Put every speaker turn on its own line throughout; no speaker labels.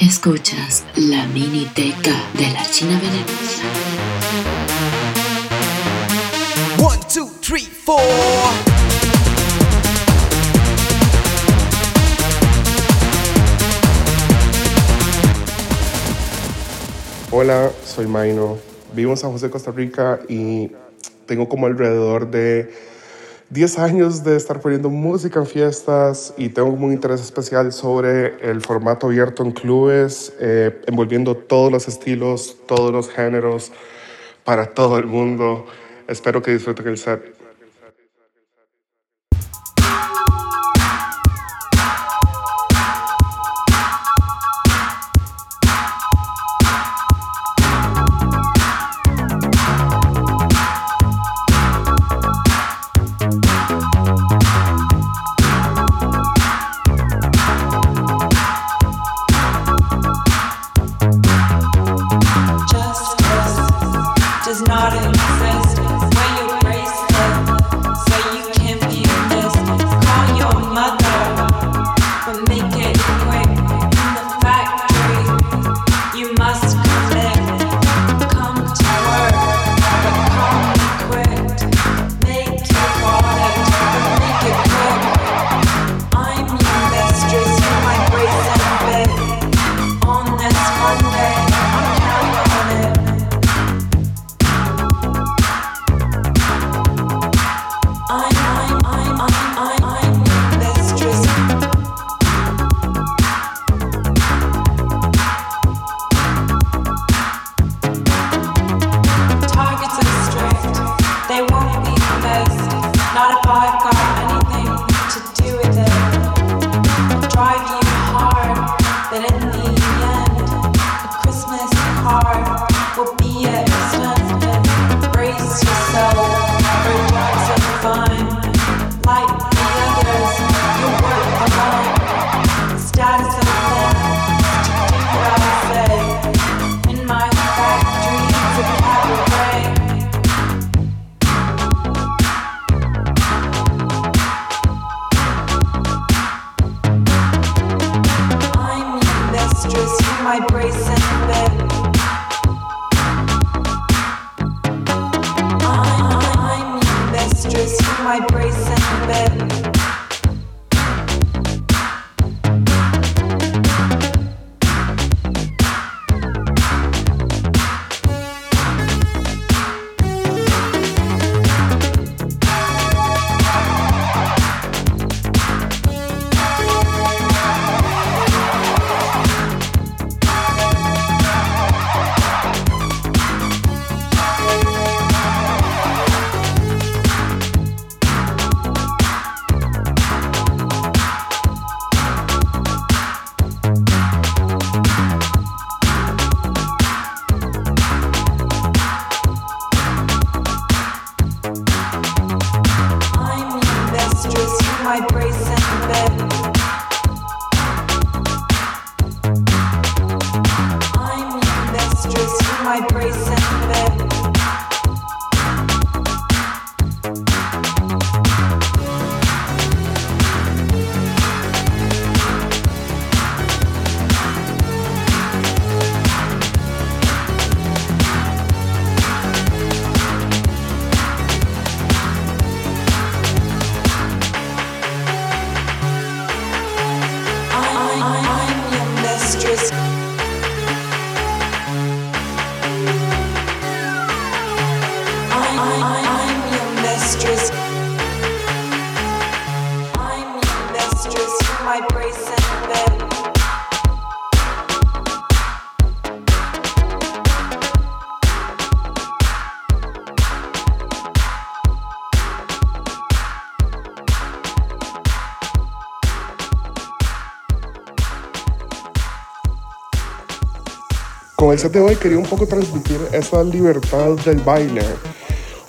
Escuchas la mini teca de la China venenosa.
One, two, three, four.
Hola, soy Maino. Vivo en San José, Costa Rica y tengo como alrededor de 10 años de estar poniendo música en fiestas y tengo un interés especial sobre el formato abierto en clubes, eh, envolviendo todos los estilos, todos los géneros, para todo el mundo. Espero que disfruten el set. my bracelet. Con el set de hoy quería un poco transmitir esa libertad del baile,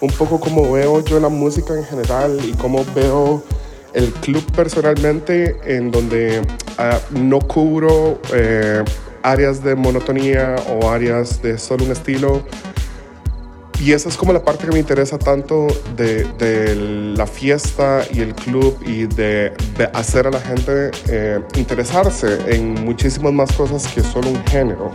un poco como veo yo la música en general y cómo veo el club personalmente, en donde ah, no cubro eh, áreas de monotonía o áreas de solo un estilo,
Y esa es como la parte que me interesa tanto de, de la fiesta y el club y de, de hacer a la gente eh, interesarse en muchísimas más cosas que solo un género.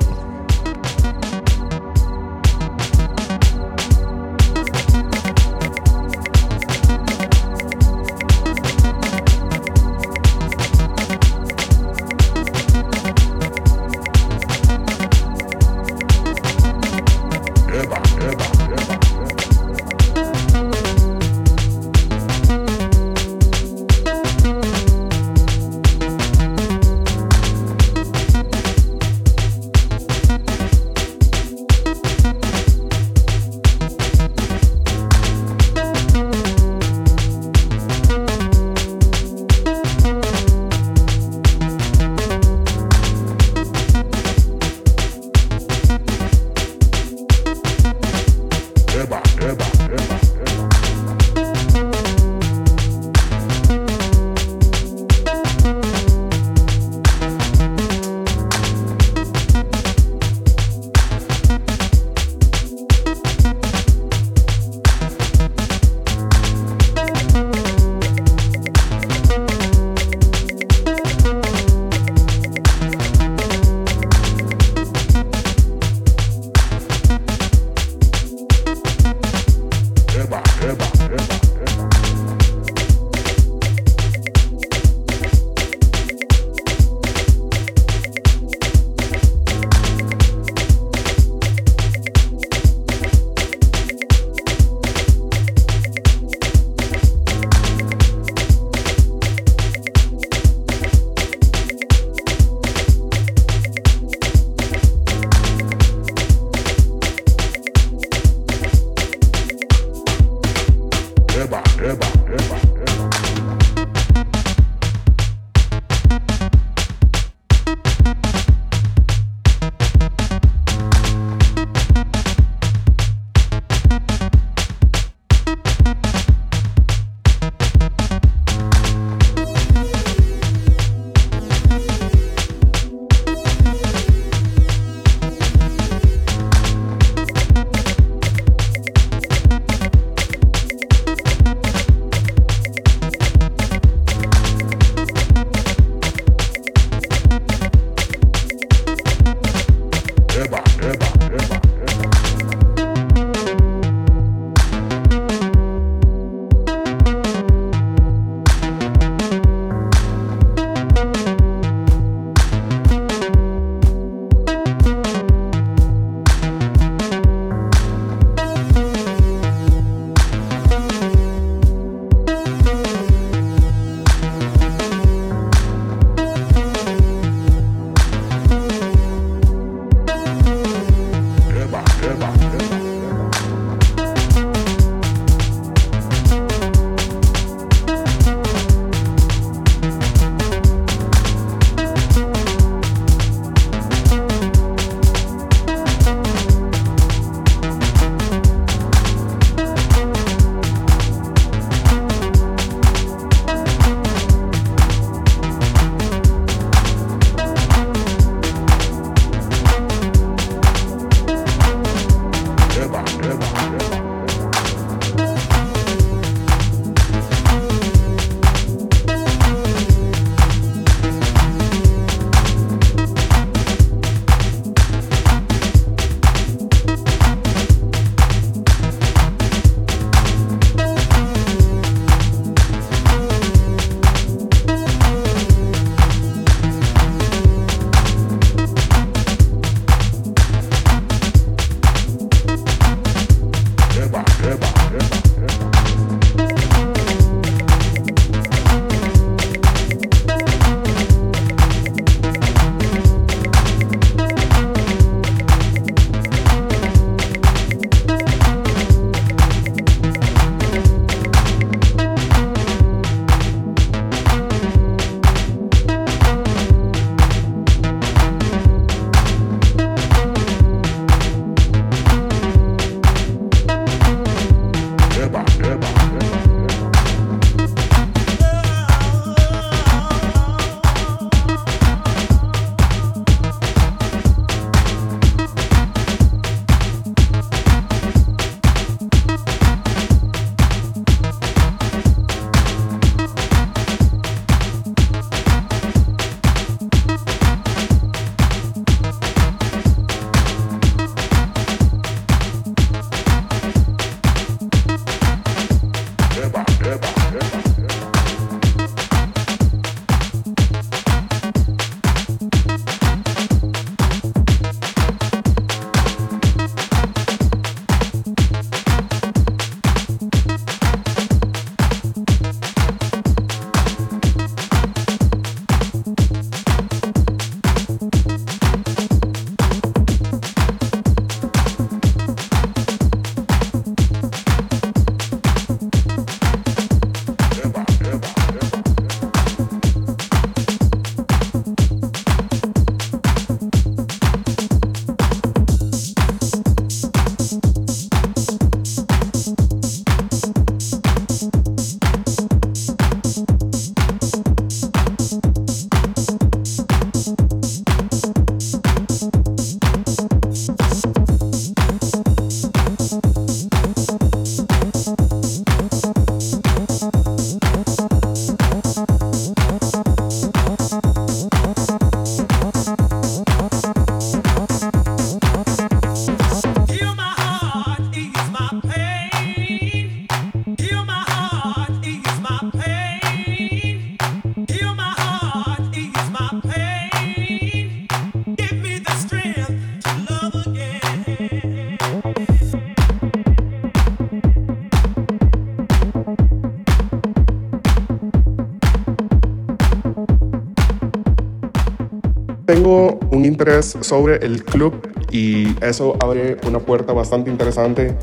Interés sobre el club y eso abre una puerta bastante interesante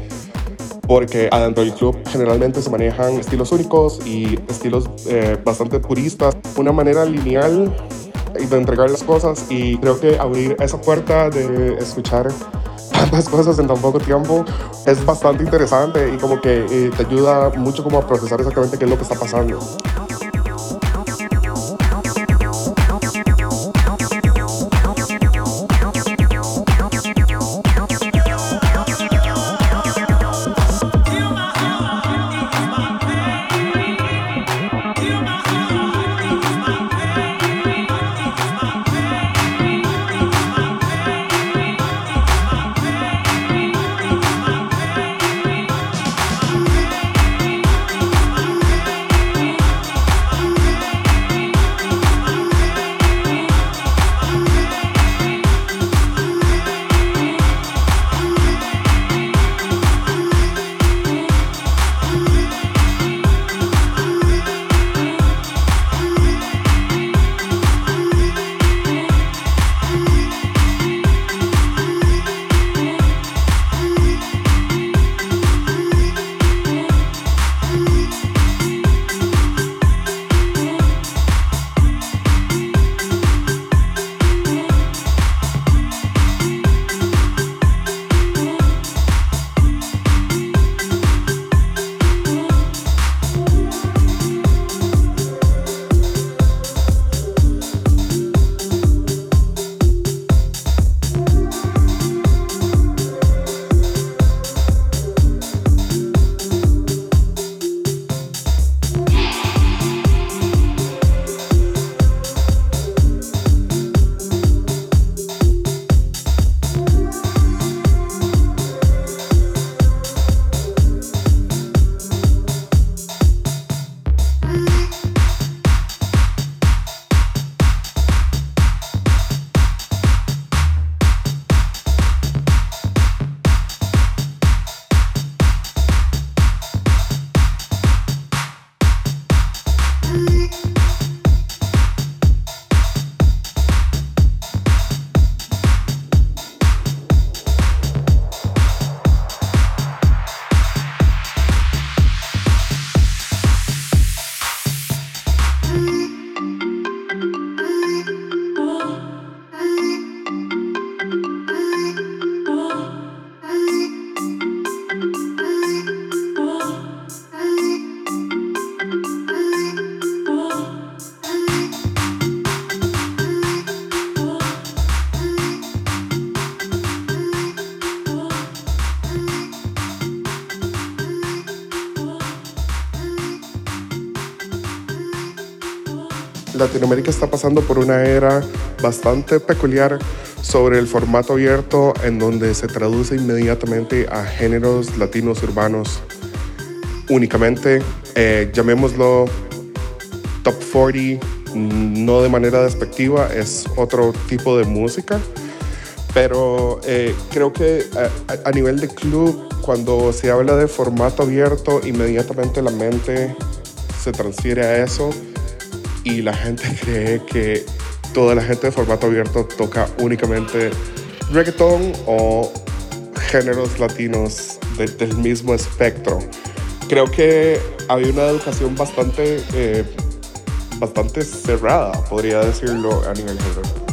porque adentro del club generalmente se manejan estilos únicos y estilos eh, bastante puristas, una manera lineal de entregar las cosas y creo que abrir esa puerta de escuchar tantas cosas en tan poco tiempo es bastante interesante y como que eh, te ayuda mucho como a procesar exactamente qué es lo que está pasando. Latinoamérica está pasando por una era bastante peculiar sobre el formato abierto en donde se traduce inmediatamente a géneros latinos urbanos. Únicamente, eh, llamémoslo top 40, no de manera despectiva, es otro tipo de música, pero eh, creo que a, a nivel de club, cuando se habla de formato abierto, inmediatamente la mente se transfiere a eso y la gente cree que toda la gente de formato abierto toca únicamente reggaeton o géneros latinos del mismo espectro. Creo que había una educación bastante, eh, bastante cerrada, podría decirlo a nivel general.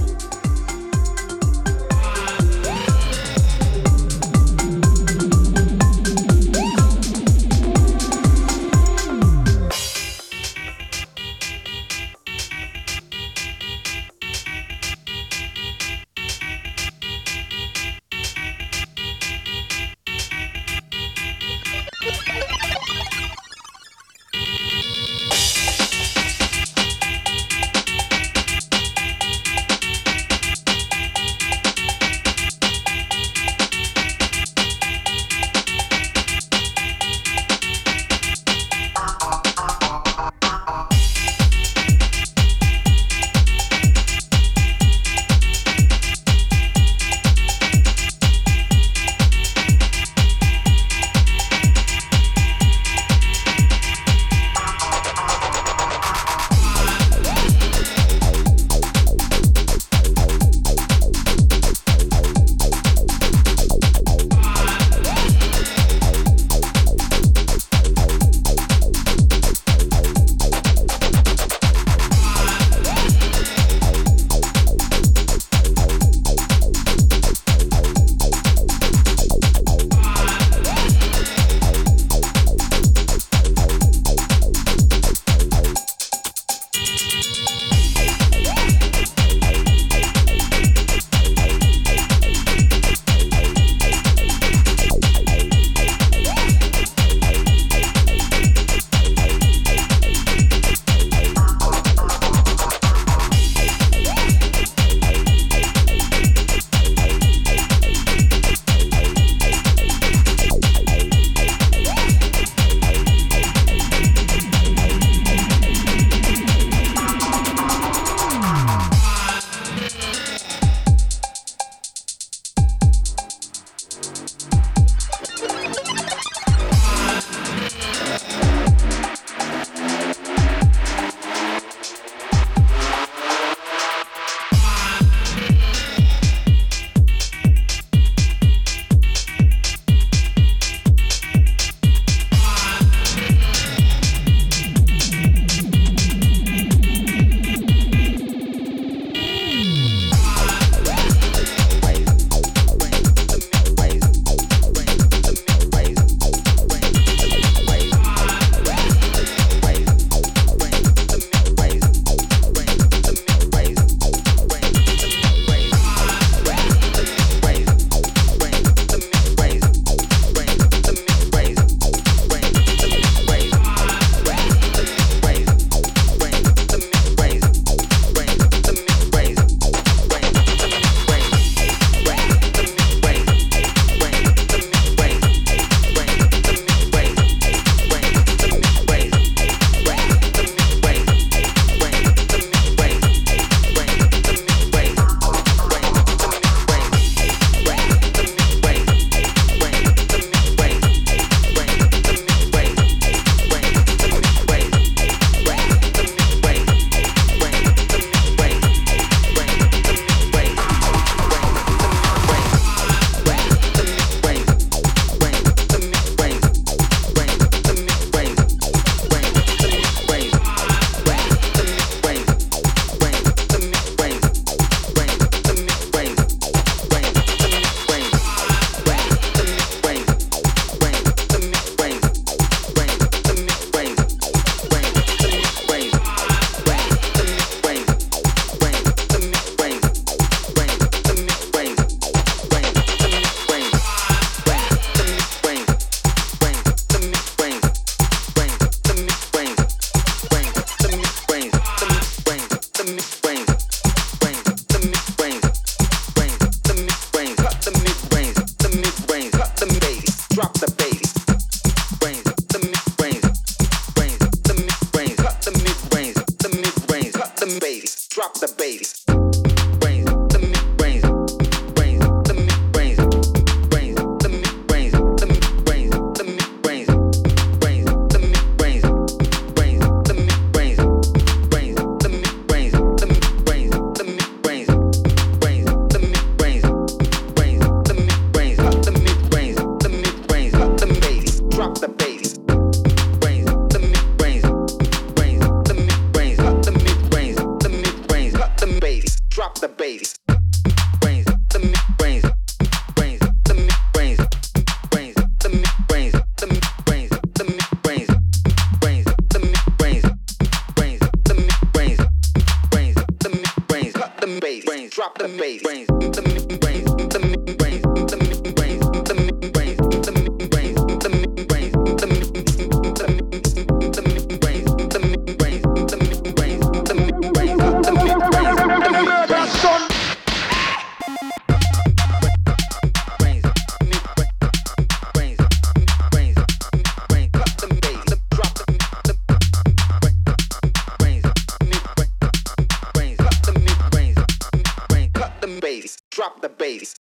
ways.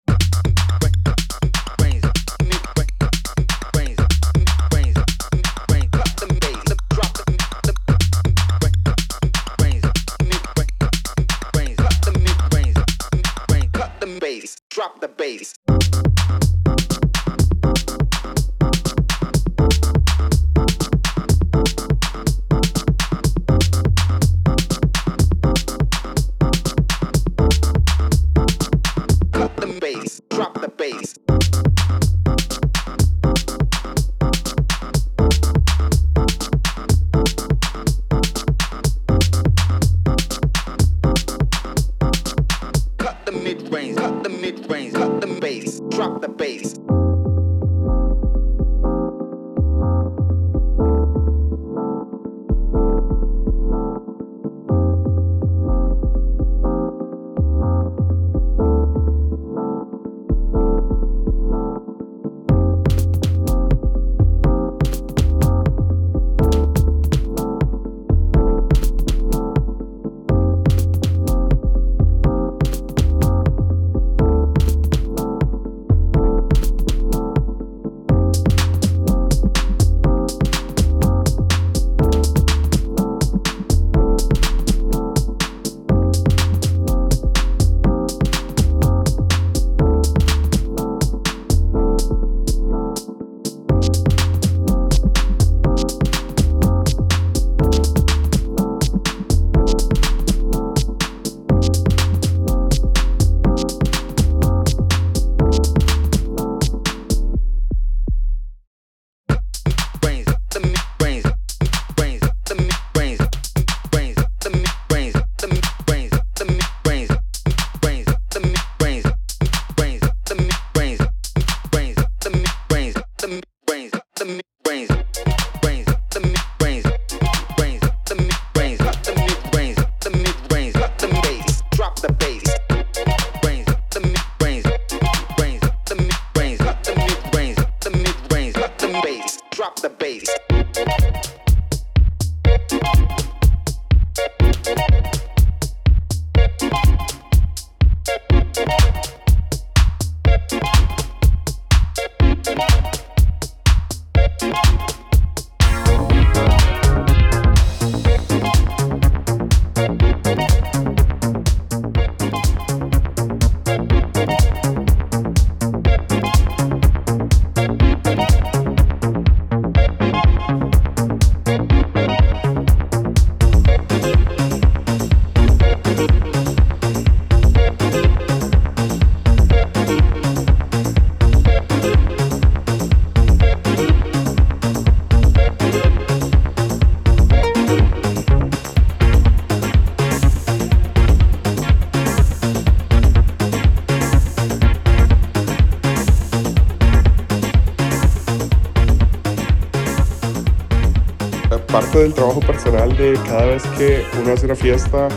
Del trabajo personal de cada vez que uno hace una fiesta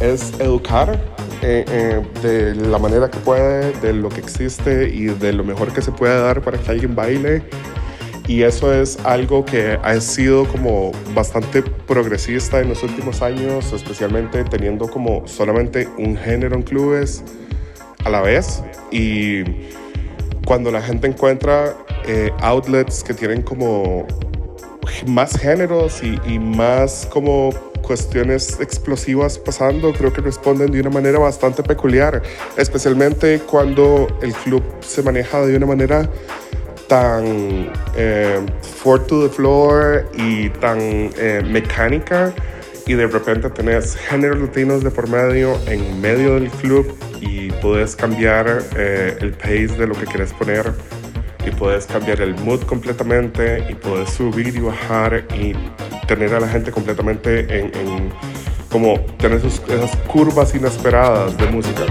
es educar eh, eh, de la manera que puede, de lo que existe y de lo mejor que se puede dar para que alguien baile. Y eso es algo que ha sido como bastante progresista en los últimos años, especialmente teniendo como solamente un género en clubes a la vez. Y cuando la gente encuentra eh, outlets que tienen como más géneros y, más como cuestiones explosivas pasando, creo que responden de una manera bastante peculiar, especialmente cuando el club se maneja de una manera tan eh, for to the floor y tan eh, mecánica y de repente tenés géneros latinos de por medio en medio del club y puedes cambiar eh, el pace de lo que quieres poner y puedes cambiar el mood completamente y puedes subir y bajar y tener a la gente completamente en, en como tener esas curvas inesperadas de música.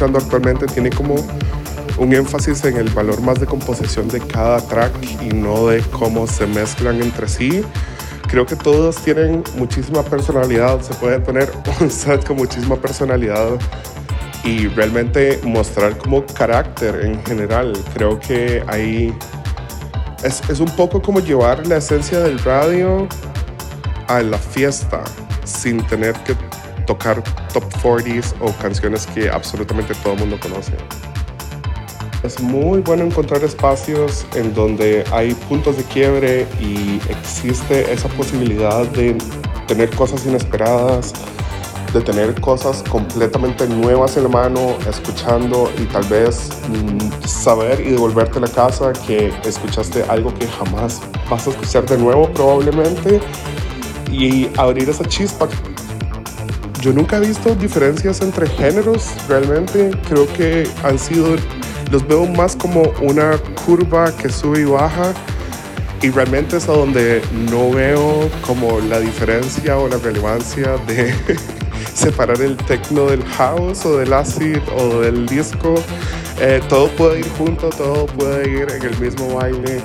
Escuchando actualmente tiene como un énfasis en el valor más de composición de cada track y no de cómo se mezclan entre sí. Creo que todos tienen muchísima personalidad, se puede poner un set con muchísima personalidad y realmente mostrar como carácter en general. Creo que ahí es, es un poco como llevar la esencia del radio a la fiesta sin tener que tocar 40s o canciones que absolutamente todo el mundo conoce. Es muy bueno encontrar espacios en donde hay puntos de quiebre y existe esa posibilidad de tener cosas inesperadas, de tener cosas completamente nuevas en la mano, escuchando y tal vez mm, saber y devolverte a la casa que escuchaste algo que jamás vas a escuchar de nuevo probablemente y abrir esa chispa. Yo nunca he visto diferencias entre géneros, realmente creo que han sido los veo más como una curva que sube y baja y realmente es a donde no veo como la diferencia o la relevancia de separar el techno del house o del acid o del disco. Eh, todo puede ir junto, todo puede ir en el mismo baile.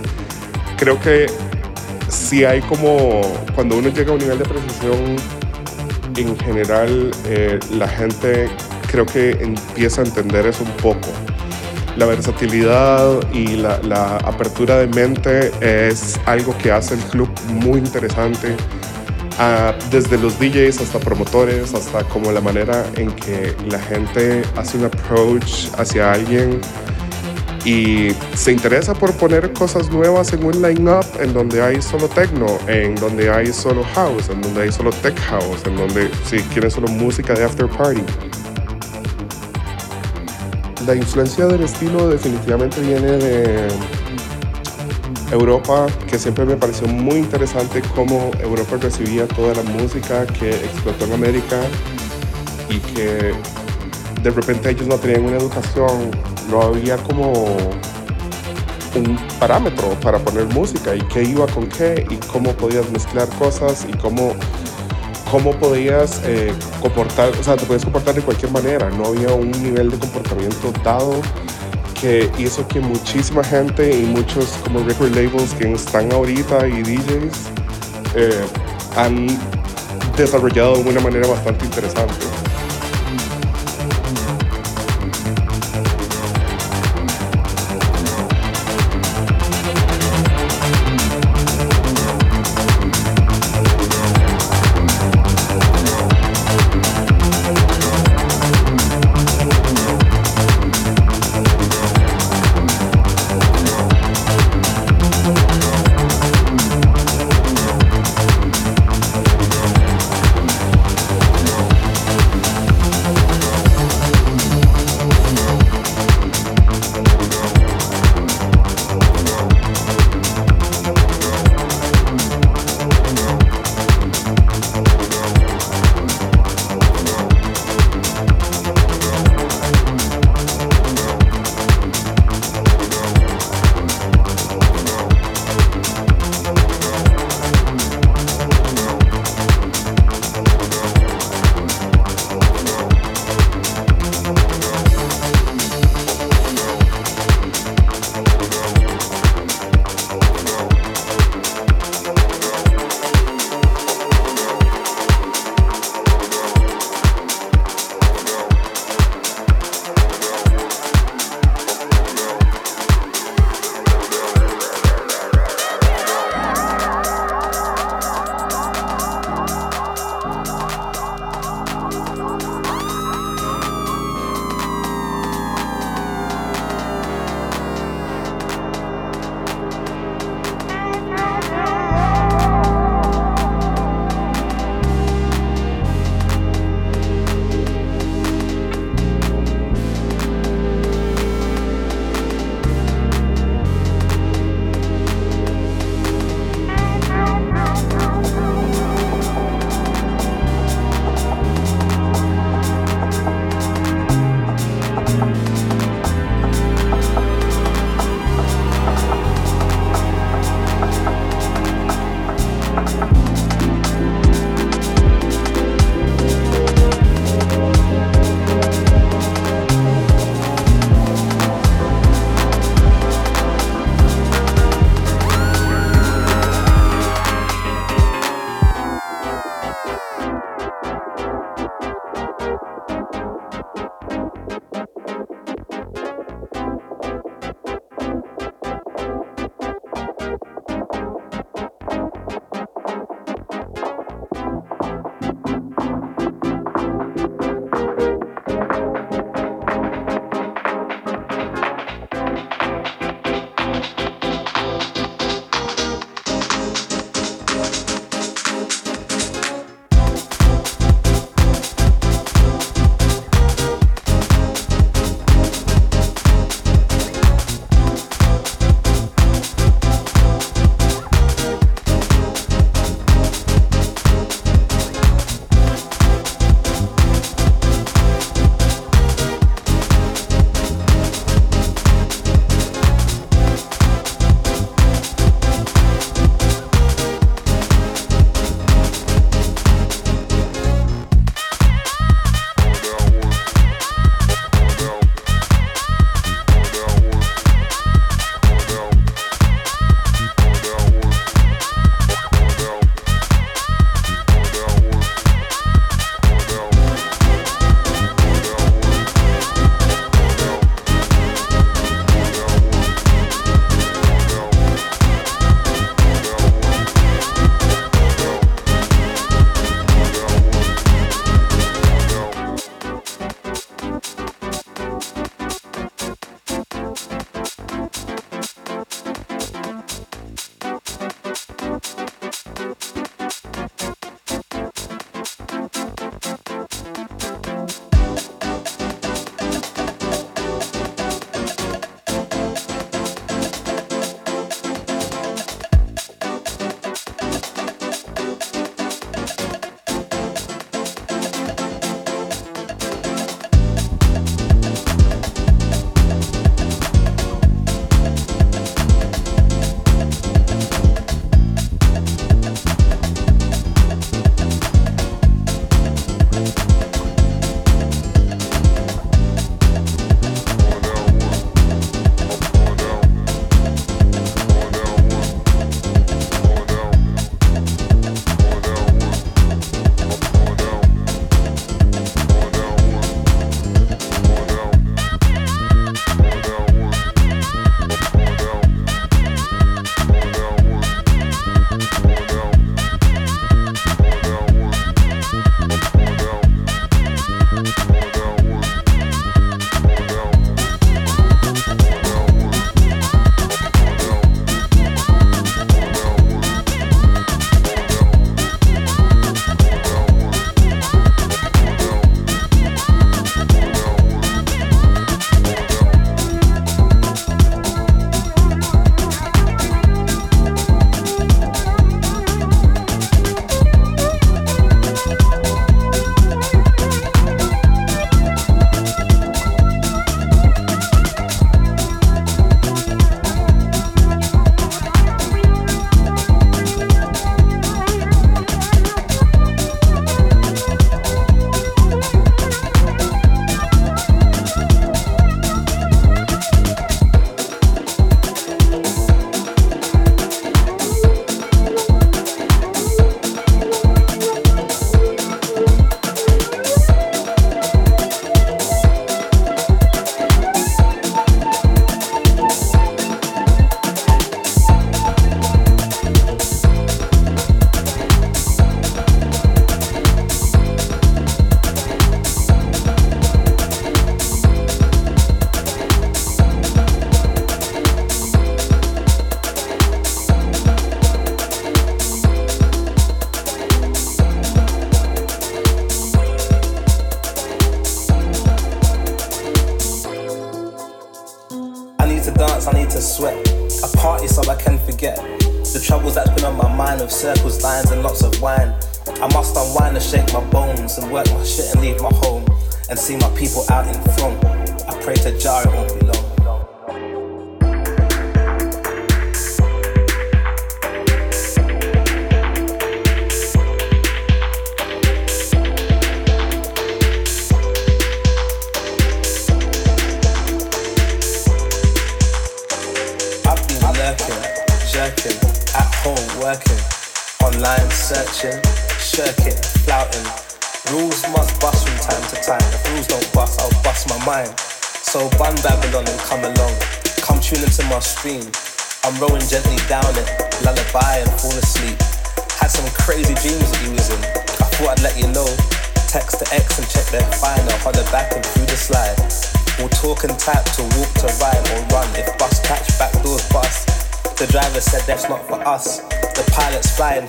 Creo que si hay como, cuando uno llega a un nivel de precisión, en general eh, la gente creo que empieza a entender eso un poco la versatilidad y la, apertura de mente es algo que hace el club muy interesante. Ah, desde los DJs hasta promotores, hasta como la manera en que la gente hace un approach hacia alguien y se interesa por poner cosas nuevas en un line-up en donde hay solo techno, en donde hay solo house, en donde hay solo tech house, en donde si quieren solo música de after party. La influencia del estilo definitivamente viene de Europa, que siempre me pareció muy interesante cómo Europa recibía toda la música que explotó en América y que de repente ellos no tenían una educación, no había como un parámetro para poner música y qué iba con qué y cómo podías mezclar cosas y cómo cómo podías eh, comportar, o sea, te podías comportar de cualquier manera, no había un nivel de comportamiento dado que hizo que muchísima gente y muchos como record labels que están ahorita y DJs eh, han desarrollado de una manera bastante interesante.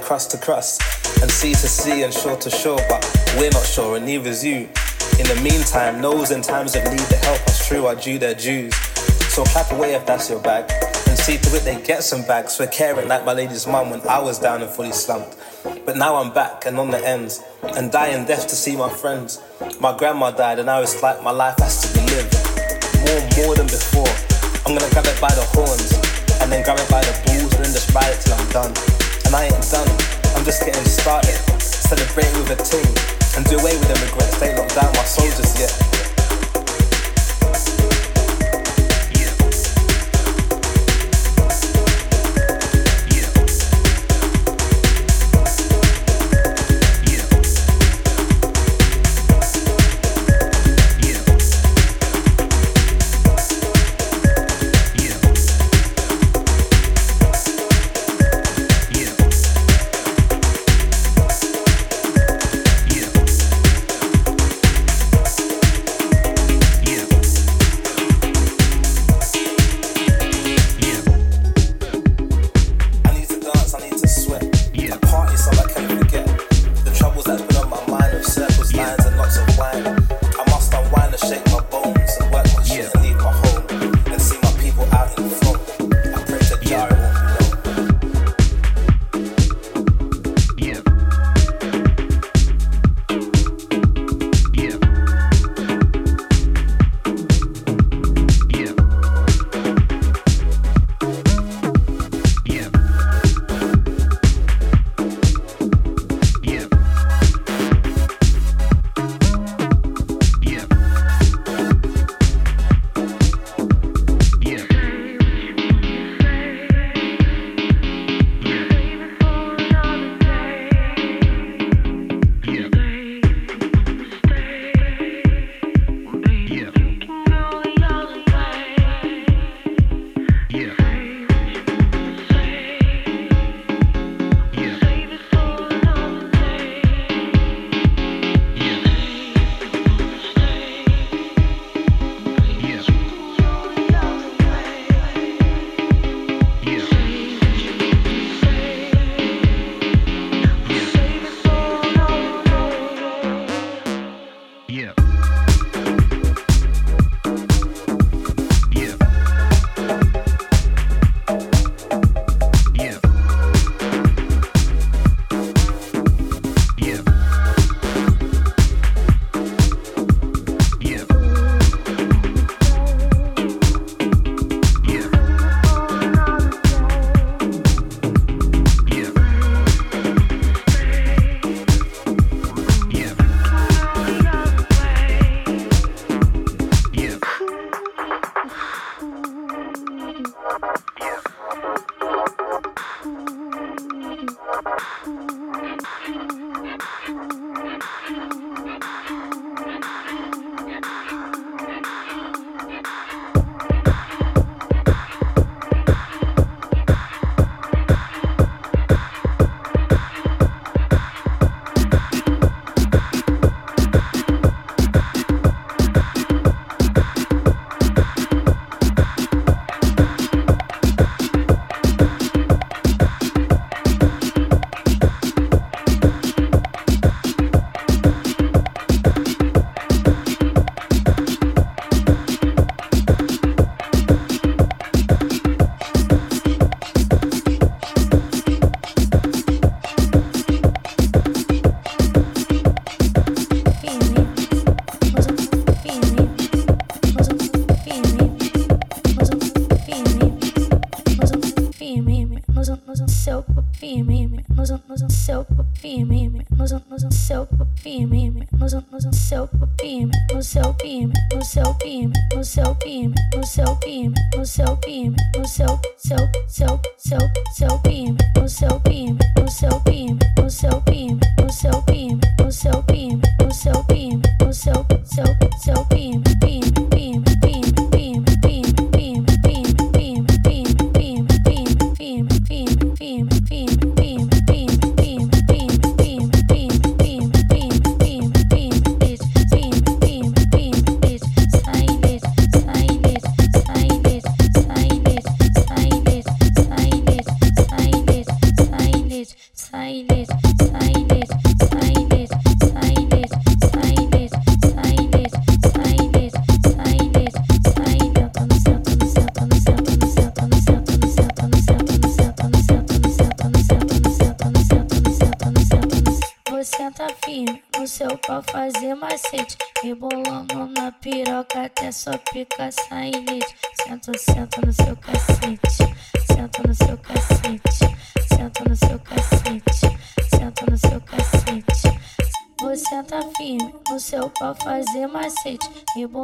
Cross to cross and sea to sea and shore to shore, but we're not sure and neither is you. In the meantime, those in times of need that help us through are due their dues. So clap away if that's your bag and see to it they get some bags for caring like my lady's mum when I was down and fully slumped. But now I'm back and on the ends and dying deaf to see my friends. My grandma died and now it's like my life has to be lived. More, more than before. I'm gonna grab it by the horns and then grab it by the balls and then just ride it till I'm done. I ain't done, I'm just getting started. Celebrate with a team and do away with the regrets. They locked down my soldiers yet.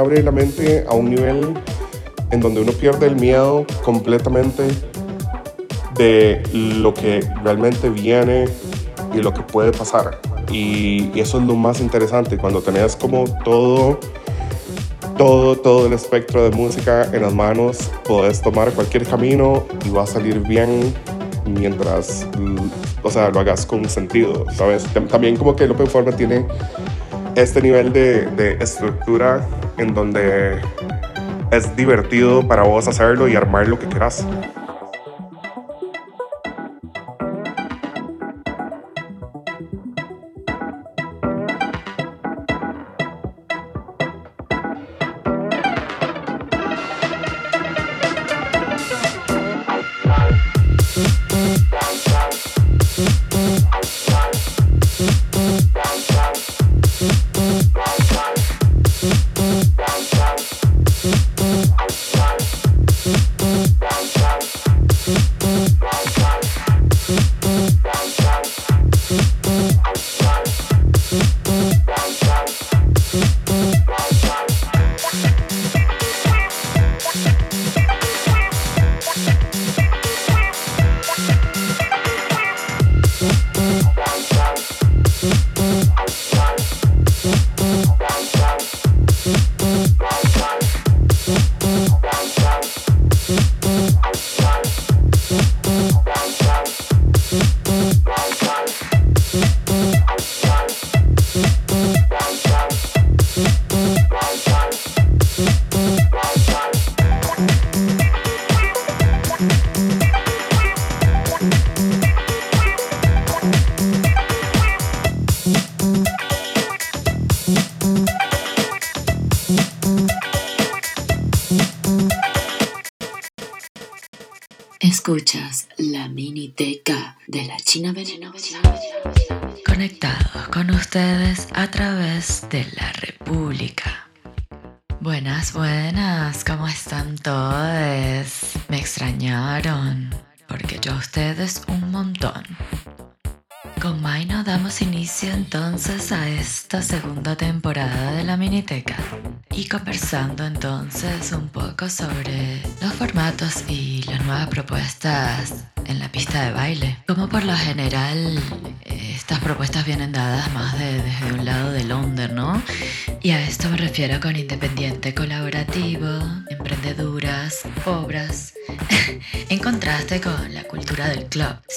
abre la mente a un nivel en donde uno pierde el miedo completamente de lo que realmente viene y lo que puede pasar. Y, eso es lo más interesante, cuando tenés como todo, todo, todo el espectro de música en las manos, podés tomar cualquier camino y va a salir bien mientras, o sea, lo hagas con sentido, ¿sabes? Tam- También como que el open format tiene este nivel de, de estructura en donde es divertido para vos hacerlo y armar lo que quieras.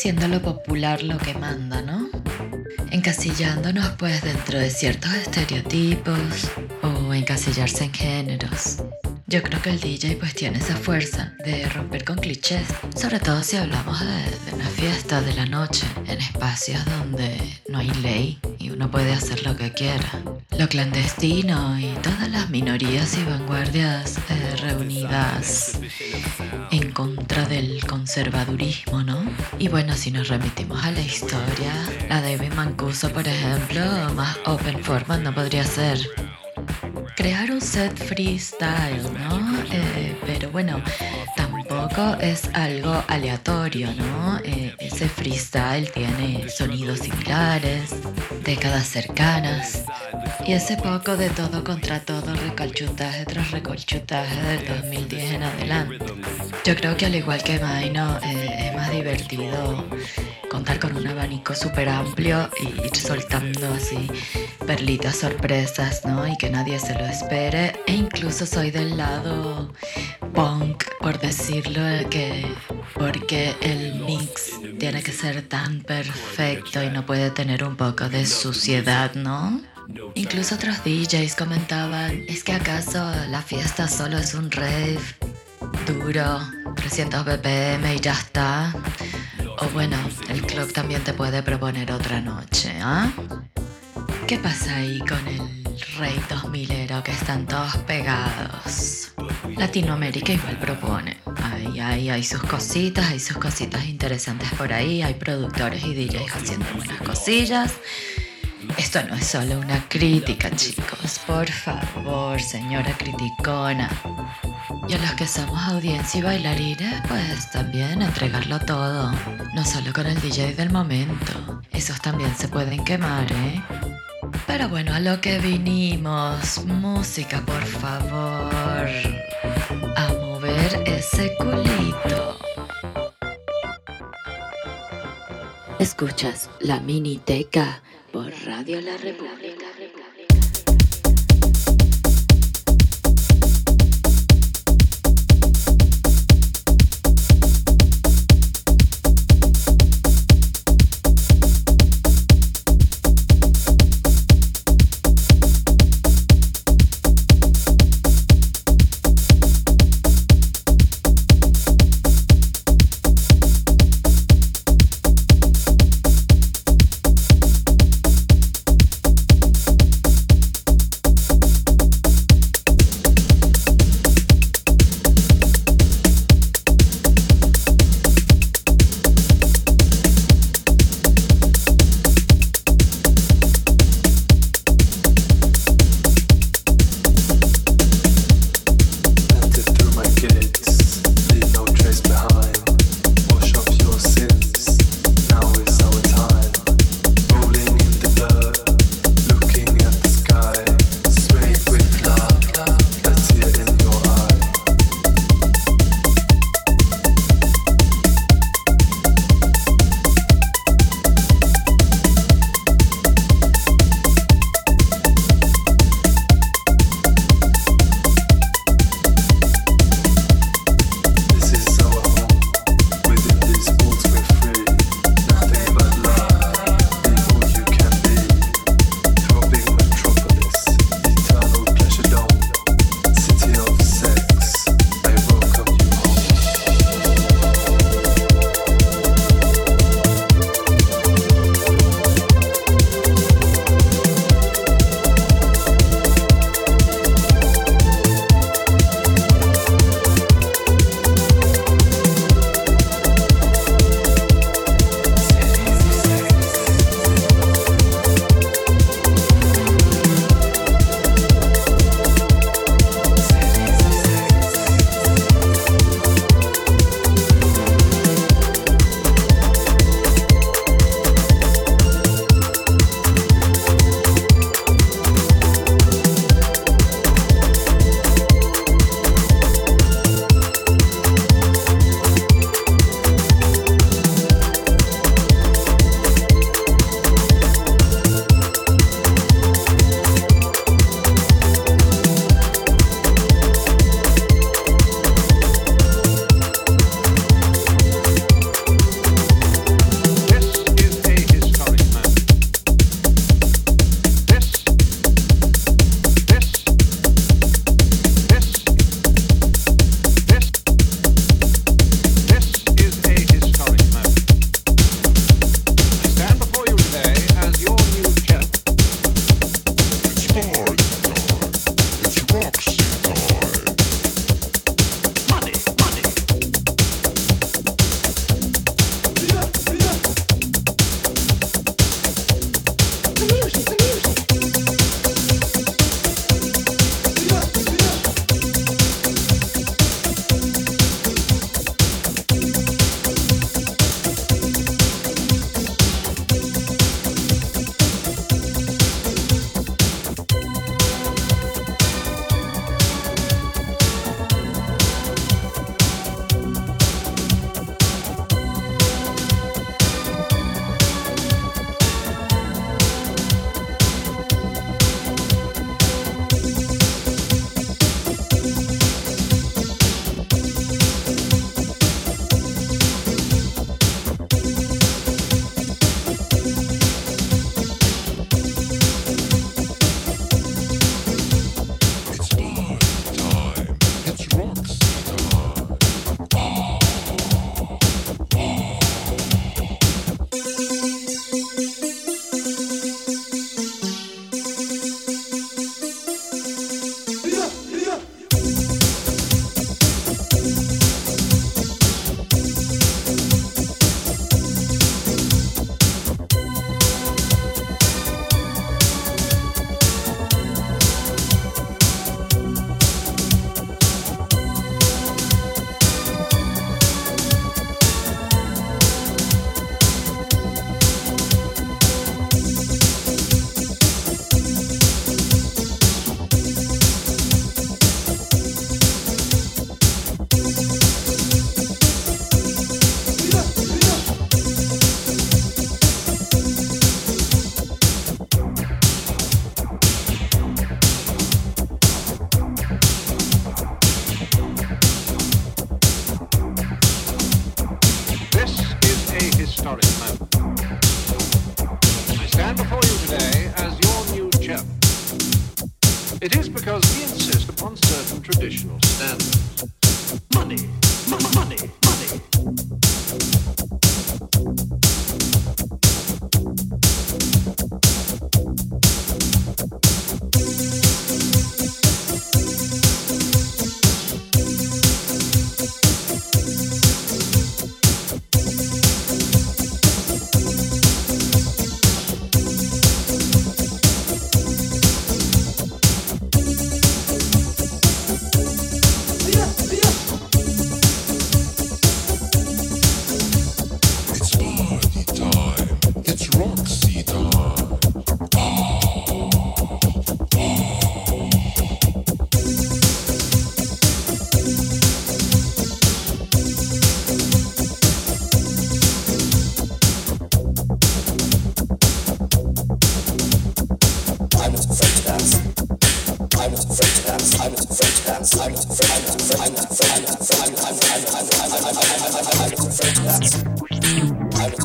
Siendo lo popular lo que manda, ¿no? Encasillándonos pues dentro de ciertos estereotipos o encasillarse en géneros. Yo creo que el DJ pues tiene esa fuerza de romper con clichés, sobre todo si hablamos de, de, una fiesta de la noche, en espacios donde no hay ley y uno puede hacer lo que quiera. Lo clandestino y todas las minorías y vanguardias eh, reunidas contra del conservadurismo, ¿no? Y bueno, si nos remitimos a la historia, la David Mancuso, por ejemplo, más open format no podría ser crear un set freestyle, ¿no? Eh, pero bueno, tampoco es algo aleatorio, ¿no? Eh, ese freestyle tiene sonidos similares, décadas cercanas, y ese poco de todo contra todo, recolchutaje tras recolchutaje del 2010 en adelante. Yo creo que al igual que Maino, eh, es más divertido contar con un abanico súper amplio y ir soltando así perlitas sorpresas, ¿no? Y que nadie se lo espere. E incluso soy del lado punk, por decirlo, que porque el mix tiene que ser tan perfecto y no puede tener un poco de suciedad, ¿no? Incluso otros DJs comentaban, ¿es que acaso la fiesta solo es un rave duro, 300 BPM y ya está? O bueno, el club también te puede proponer otra noche, ¿ah? ¿Qué pasa ahí con el rey 2000ero que están todos pegados? Latinoamérica igual propone. Hay, hay, hay sus cositas, hay sus cositas interesantes por ahí, hay productores y DJs haciendo buenas cosillas. Esto no es solo una crítica, chicos. Por favor, señora criticona. Y a los que somos audiencia y bailarines, pues también entregarlo todo. No solo con el DJ del momento. Esos también se pueden quemar, ¿eh? Pero bueno, a lo que vinimos. Música, por favor. A mover ese culito.
Escuchas la miniteca por Radio La República.
I
was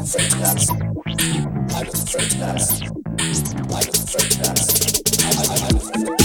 afraid of that. I was afraid of that. I was afraid of that.